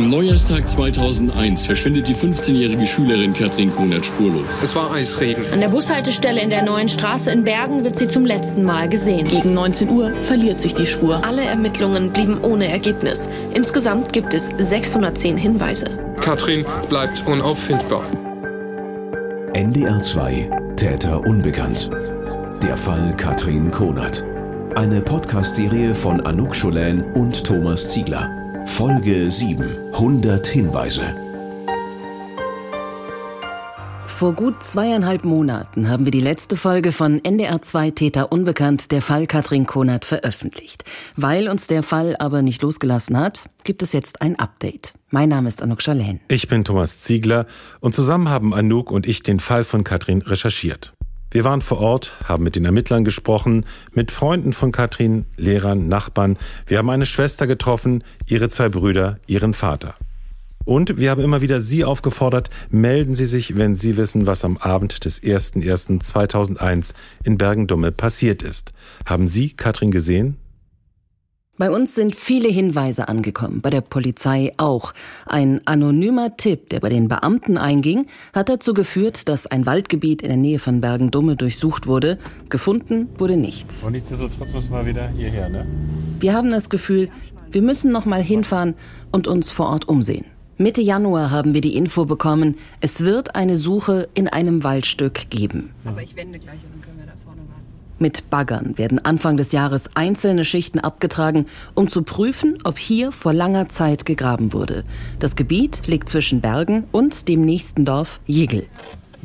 Am Neujahrstag 2001 verschwindet die 15-jährige Schülerin Katrin Kunert spurlos. Es war Eisregen. An der Bushaltestelle in der neuen Straße in Bergen wird sie zum letzten Mal gesehen. Gegen 19 Uhr verliert sich die Spur. Alle Ermittlungen blieben ohne Ergebnis. Insgesamt gibt es 610 Hinweise. Katrin bleibt unauffindbar. NDR 2 Täter unbekannt. Der Fall Katrin Konert. Eine Podcast-Serie von Anouk Scholen und Thomas Ziegler. Folge 7. 100 Hinweise. Vor gut zweieinhalb Monaten haben wir die letzte Folge von NDR 2 Täter Unbekannt, der Fall Katrin Konert, veröffentlicht. Weil uns der Fall aber nicht losgelassen hat, gibt es jetzt ein Update. Mein Name ist Anouk Schalen. Ich bin Thomas Ziegler und zusammen haben Anouk und ich den Fall von Katrin recherchiert. Wir waren vor Ort, haben mit den Ermittlern gesprochen, mit Freunden von Katrin, Lehrern, Nachbarn. Wir haben eine Schwester getroffen, ihre zwei Brüder, ihren Vater. Und wir haben immer wieder Sie aufgefordert, melden Sie sich, wenn Sie wissen, was am Abend des 01.01.2001 in Bergendumme passiert ist. Haben Sie Katrin gesehen? Bei uns sind viele Hinweise angekommen, bei der Polizei auch. Ein anonymer Tipp, der bei den Beamten einging, hat dazu geführt, dass ein Waldgebiet in der Nähe von Bergendumme durchsucht wurde. Gefunden wurde nichts. Und nichtsdestotrotz muss man wieder hierher, ne? Wir haben das Gefühl, wir müssen noch mal hinfahren und uns vor Ort umsehen. Mitte Januar haben wir die Info bekommen, es wird eine Suche in einem Waldstück geben. Aber ich wende gleich und dann können wir da vorne warten. Mit Baggern werden Anfang des Jahres einzelne Schichten abgetragen, um zu prüfen, ob hier vor langer Zeit gegraben wurde. Das Gebiet liegt zwischen Bergen und dem nächsten Dorf Jegel.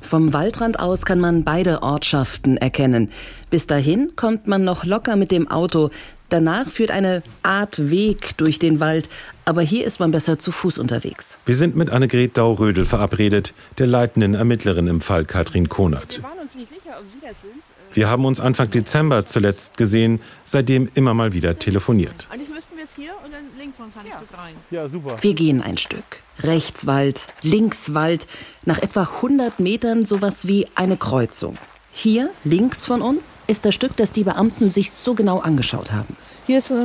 Vom Waldrand aus kann man beide Ortschaften erkennen. Bis dahin kommt man noch locker mit dem Auto. Danach führt eine Art Weg durch den Wald, aber hier ist man besser zu Fuß unterwegs. Wir sind mit Annegret Dau-Rödel verabredet, der leitenden Ermittlerin im Fall Katrin Konert. Uns nicht sicher, ob Sie das sind. Wir haben uns Anfang Dezember zuletzt gesehen, seitdem immer mal wieder telefoniert. Eigentlich müssten wir jetzt hier und dann links von ein kleines Stück rein. Ja, super. Wir gehen ein Stück. Rechts Wald, links Wald, nach etwa 100 Metern sowas wie eine Kreuzung. Hier, links von uns, ist das Stück, das die Beamten sich so genau angeschaut haben. Hier ist, äh,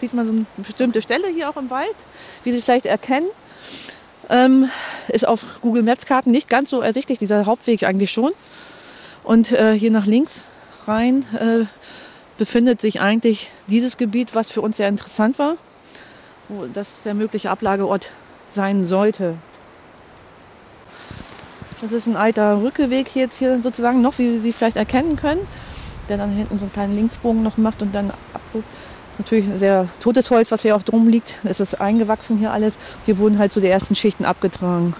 sieht man so eine bestimmte Stelle hier auch im Wald, wie Sie vielleicht erkennen. Ähm, ist auf Google Maps Karten nicht ganz so ersichtlich, dieser Hauptweg eigentlich schon. Und äh, hier nach links rein äh, befindet sich eigentlich dieses Gebiet, was für uns sehr interessant war, wo das der mögliche Ablageort sein sollte. Das ist ein alter Rückeweg jetzt hier sozusagen noch, wie Sie vielleicht erkennen können, der dann hinten so einen kleinen Linksbogen noch macht und dann abrückt. Natürlich sehr totes Holz, was hier auch drum liegt. Es ist eingewachsen hier alles. Hier wurden halt so die ersten Schichten abgetragen.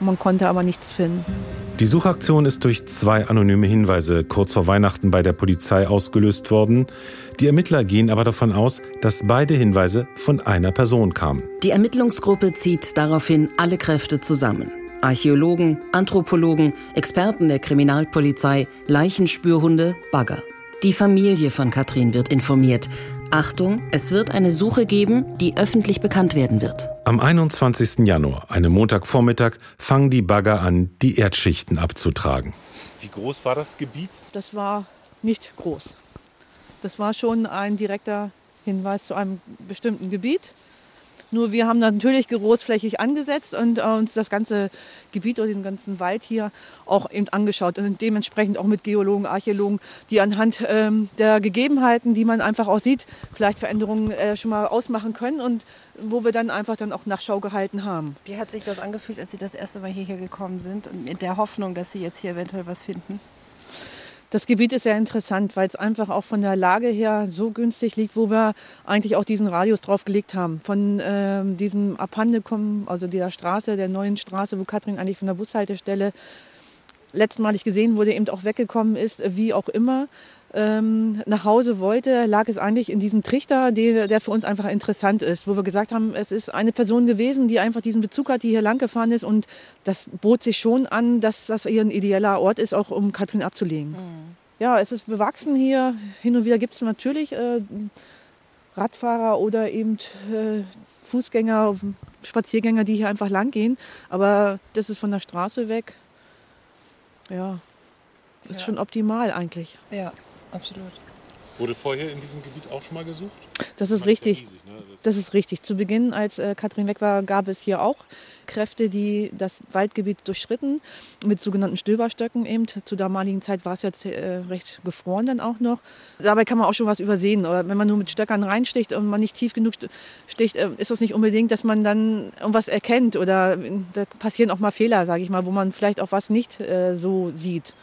Man konnte aber nichts finden. Die Suchaktion ist durch zwei anonyme Hinweise kurz vor Weihnachten bei der Polizei ausgelöst worden. Die Ermittler gehen aber davon aus, dass beide Hinweise von einer Person kamen. Die Ermittlungsgruppe zieht daraufhin alle Kräfte zusammen. Archäologen, Anthropologen, Experten der Kriminalpolizei, Leichenspürhunde, Bagger. Die Familie von Katrin wird informiert. Achtung, es wird eine Suche geben, die öffentlich bekannt werden wird. Am 21. Januar, einem Montagvormittag, fangen die Bagger an, die Erdschichten abzutragen. Wie groß war das Gebiet? Das war nicht groß. Das war schon ein direkter Hinweis zu einem bestimmten Gebiet. Nur wir haben natürlich großflächig angesetzt und äh, uns das ganze Gebiet oder den ganzen Wald hier auch eben angeschaut und dementsprechend auch mit Geologen, Archäologen, die anhand ähm, der Gegebenheiten, die man einfach auch sieht, vielleicht Veränderungen äh, schon mal ausmachen können und wo wir dann einfach dann auch Nachschau gehalten haben. Wie hat sich das angefühlt, als Sie das erste Mal hierher gekommen sind und mit der Hoffnung, dass Sie jetzt hier eventuell was finden? Das Gebiet ist sehr interessant, weil es einfach auch von der Lage her so günstig liegt, wo wir eigentlich auch diesen Radius drauf gelegt haben. Von ähm, diesem Abhandekommen, also dieser Straße, der neuen Straße, wo Katrin eigentlich von der Bushaltestelle letztmalig gesehen wurde, eben auch weggekommen ist, wie auch immer, ähm, nach Hause wollte, lag es eigentlich in diesem Trichter, der, der für uns einfach interessant ist, wo wir gesagt haben, es ist eine Person gewesen, die einfach diesen Bezug hat, die hier lang gefahren ist und das bot sich schon an, dass das ihr ein ideeller Ort ist, auch um Katrin abzulegen. Mhm. Ja, es ist bewachsen hier. Hin und wieder gibt es natürlich äh, Radfahrer oder eben äh, Fußgänger, Spaziergänger, die hier einfach lang gehen. Aber das ist von der Straße weg. Ja, ist Ja. schon optimal eigentlich. Ja, absolut. Wurde vorher in diesem Gebiet auch schon mal gesucht? Das ist richtig. Das ist richtig. Zu Beginn, als äh, Kathrin weg war, gab es hier auch Kräfte, die das Waldgebiet durchschritten mit sogenannten Stöberstöcken eben. Zur damaligen Zeit war es jetzt äh, recht gefroren dann auch noch. Dabei kann man auch schon was übersehen. Oder wenn man nur mit Stöckern reinsticht und man nicht tief genug sticht, äh, ist das nicht unbedingt, dass man dann irgendwas erkennt oder da passieren auch mal Fehler, sage ich mal, wo man vielleicht auch was nicht äh, so sieht.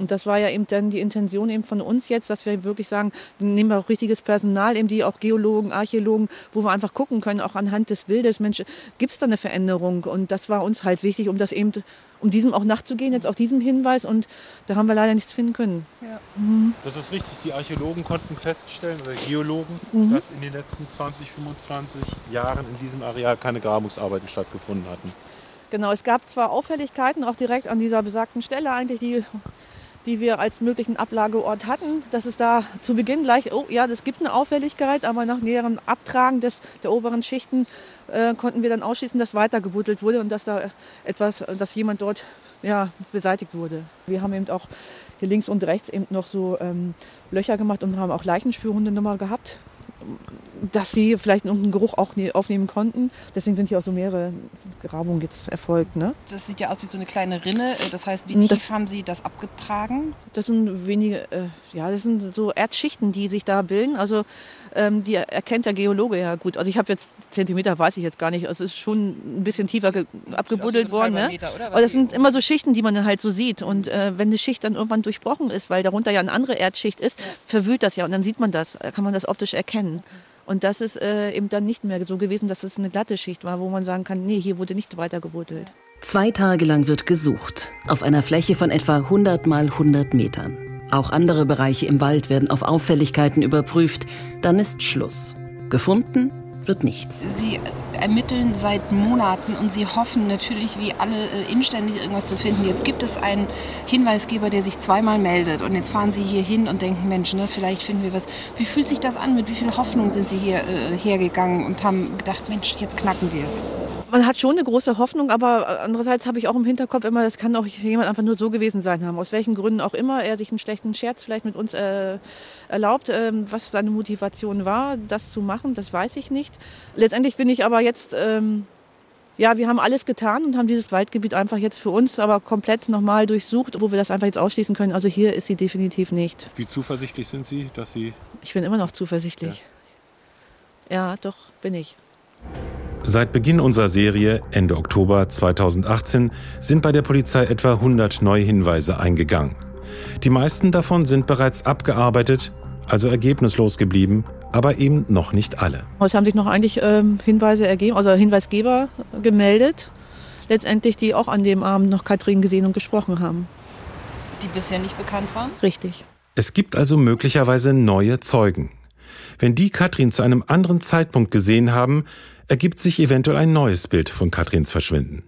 Und das war ja eben dann die Intention eben von uns jetzt, dass wir wirklich sagen, nehmen wir auch richtiges Personal, eben die auch Geologen, Archäologen, wo wir einfach gucken können, auch anhand des Bildes, Mensch, gibt es da eine Veränderung? Und das war uns halt wichtig, um das eben, um diesem auch nachzugehen, jetzt auch diesem Hinweis. Und da haben wir leider nichts finden können. Ja. Mhm. Das ist richtig. Die Archäologen konnten feststellen, oder Geologen, mhm. dass in den letzten 20, 25 Jahren in diesem Areal keine Grabungsarbeiten stattgefunden hatten. Genau, es gab zwar Auffälligkeiten, auch direkt an dieser besagten Stelle eigentlich, die die wir als möglichen Ablageort hatten, dass es da zu Beginn gleich, oh ja, das gibt eine Auffälligkeit, aber nach näherem Abtragen des, der oberen Schichten äh, konnten wir dann ausschließen, dass weiter gebuddelt wurde und dass da etwas, dass jemand dort ja, beseitigt wurde. Wir haben eben auch hier links und rechts eben noch so ähm, Löcher gemacht und haben auch Leichenspürhunde nochmal gehabt dass sie vielleicht irgendeinen Geruch auch ne-, aufnehmen konnten. Deswegen sind hier auch so mehrere Grabungen jetzt erfolgt. Ne? Das sieht ja aus wie so eine kleine Rinne. Äh, das heißt, wie tief das, haben Sie das abgetragen? Das sind wenige, äh, ja, das sind so Erdschichten, die sich da bilden. Also ähm, die erkennt der Geologe ja gut. Also ich habe jetzt Zentimeter, weiß ich jetzt gar nicht. Also es ist schon ein bisschen tiefer abgebuddelt worden. Ne? Meter, Aber das sind immer so Schichten, die man halt so sieht. Und äh, wenn eine Schicht dann irgendwann durchbrochen ist, weil darunter ja eine andere Erdschicht ist, ja. verwühlt das ja und dann sieht man das, kann man das optisch erkennen. Okay. Und das ist äh, eben dann nicht mehr so gewesen, dass es eine glatte Schicht war, wo man sagen kann, nee, hier wurde nicht weiter gebuddelt. Zwei Tage lang wird gesucht, auf einer Fläche von etwa 100 mal 100 Metern. Auch andere Bereiche im Wald werden auf Auffälligkeiten überprüft. Dann ist Schluss. Gefunden wird nichts. Sie ermitteln seit Monaten und sie hoffen natürlich, wie alle, äh, inständig irgendwas zu finden. Jetzt gibt es einen Hinweisgeber, der sich zweimal meldet und jetzt fahren sie hier hin und denken, Mensch, ne, vielleicht finden wir was. Wie fühlt sich das an? Mit wie viel Hoffnung sind sie hier äh, hergegangen und haben gedacht, Mensch, jetzt knacken wir es? Man hat schon eine große Hoffnung, aber andererseits habe ich auch im Hinterkopf immer, das kann auch jemand einfach nur so gewesen sein haben. Aus welchen Gründen auch immer er sich einen schlechten Scherz vielleicht mit uns äh, erlaubt. Ähm, was seine Motivation war, das zu machen, das weiß ich nicht. Letztendlich bin ich aber jetzt, ähm, ja, wir haben alles getan und haben dieses Waldgebiet einfach jetzt für uns aber komplett nochmal durchsucht, wo wir das einfach jetzt ausschließen können. Also hier ist sie definitiv nicht. Wie zuversichtlich sind Sie, dass Sie. Ich bin immer noch zuversichtlich. Ja, ja doch, bin ich. Seit Beginn unserer Serie Ende Oktober 2018 sind bei der Polizei etwa 100 neue Hinweise eingegangen. Die meisten davon sind bereits abgearbeitet, also ergebnislos geblieben, aber eben noch nicht alle. Es haben sich noch eigentlich ähm, Hinweise ergeben, also Hinweisgeber gemeldet, letztendlich die auch an dem Abend noch Katrin gesehen und gesprochen haben. Die bisher nicht bekannt waren? Richtig. Es gibt also möglicherweise neue Zeugen. Wenn die Katrin zu einem anderen Zeitpunkt gesehen haben, ergibt sich eventuell ein neues Bild von Katrins Verschwinden.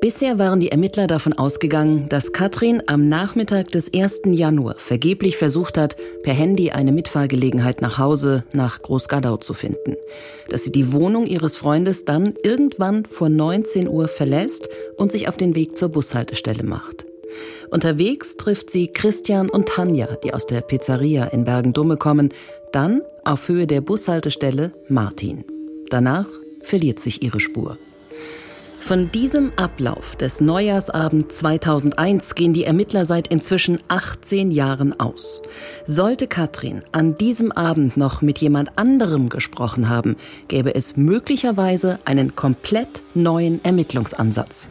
Bisher waren die Ermittler davon ausgegangen, dass Katrin am Nachmittag des 1. Januar vergeblich versucht hat, per Handy eine Mitfahrgelegenheit nach Hause nach Großgadau zu finden. Dass sie die Wohnung ihres Freundes dann irgendwann vor 19 Uhr verlässt und sich auf den Weg zur Bushaltestelle macht. Unterwegs trifft sie Christian und Tanja, die aus der Pizzeria in Bergen-Dumme kommen, dann auf Höhe der Bushaltestelle Martin. Danach verliert sich ihre Spur. Von diesem Ablauf des Neujahrsabend 2001 gehen die Ermittler seit inzwischen 18 Jahren aus. Sollte Katrin an diesem Abend noch mit jemand anderem gesprochen haben, gäbe es möglicherweise einen komplett neuen Ermittlungsansatz.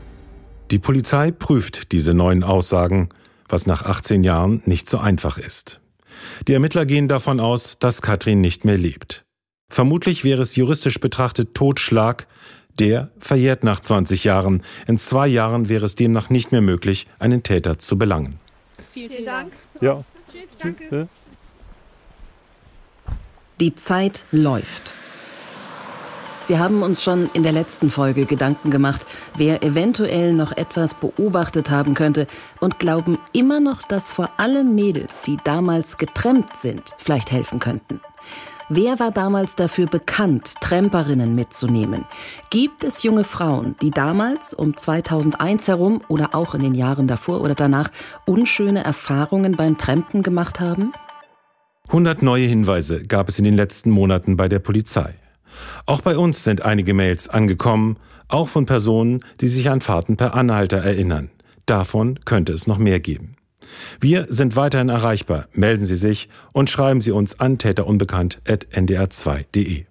Die Polizei prüft diese neuen Aussagen, was nach 18 Jahren nicht so einfach ist. Die Ermittler gehen davon aus, dass Katrin nicht mehr lebt. Vermutlich wäre es juristisch betrachtet Totschlag, der verjährt nach 20 Jahren. In zwei Jahren wäre es demnach nicht mehr möglich, einen Täter zu belangen. Vielen, vielen Dank. Ja. Tschüss, danke. Die Zeit läuft. Wir haben uns schon in der letzten Folge Gedanken gemacht, wer eventuell noch etwas beobachtet haben könnte und glauben immer noch, dass vor allem Mädels, die damals getrennt sind, vielleicht helfen könnten. Wer war damals dafür bekannt, Tremperinnen mitzunehmen? Gibt es junge Frauen, die damals um 2001 herum oder auch in den Jahren davor oder danach unschöne Erfahrungen beim Trampen gemacht haben? 100 neue Hinweise gab es in den letzten Monaten bei der Polizei. Auch bei uns sind einige Mails angekommen, auch von Personen, die sich an Fahrten per Anhalter erinnern. Davon könnte es noch mehr geben. Wir sind weiterhin erreichbar. Melden Sie sich und schreiben Sie uns an täterunbekannt.ndr2.de.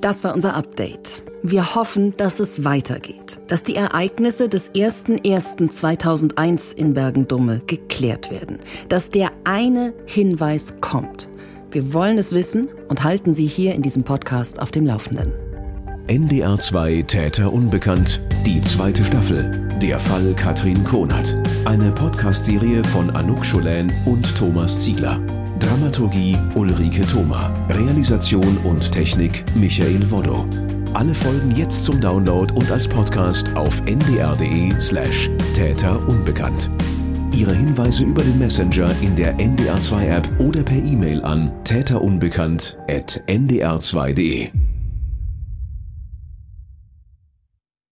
Das war unser Update. Wir hoffen, dass es weitergeht, dass die Ereignisse des 01.01.2001 in Bergendumme geklärt werden, dass der eine Hinweis kommt. Wir wollen es wissen und halten Sie hier in diesem Podcast auf dem Laufenden. NDR 2 Täter Unbekannt, die zweite Staffel. Der Fall Katrin Konert. Eine Podcast-Serie von Anouk Scholen und Thomas Ziegler. Dramaturgie Ulrike Thoma. Realisation und Technik Michael Woddo. Alle Folgen jetzt zum Download und als Podcast auf ndr.de slash Täter Unbekannt. Ihre Hinweise über den Messenger in der NDR2 App oder per E-Mail an täterunbekannt at ndr2.de.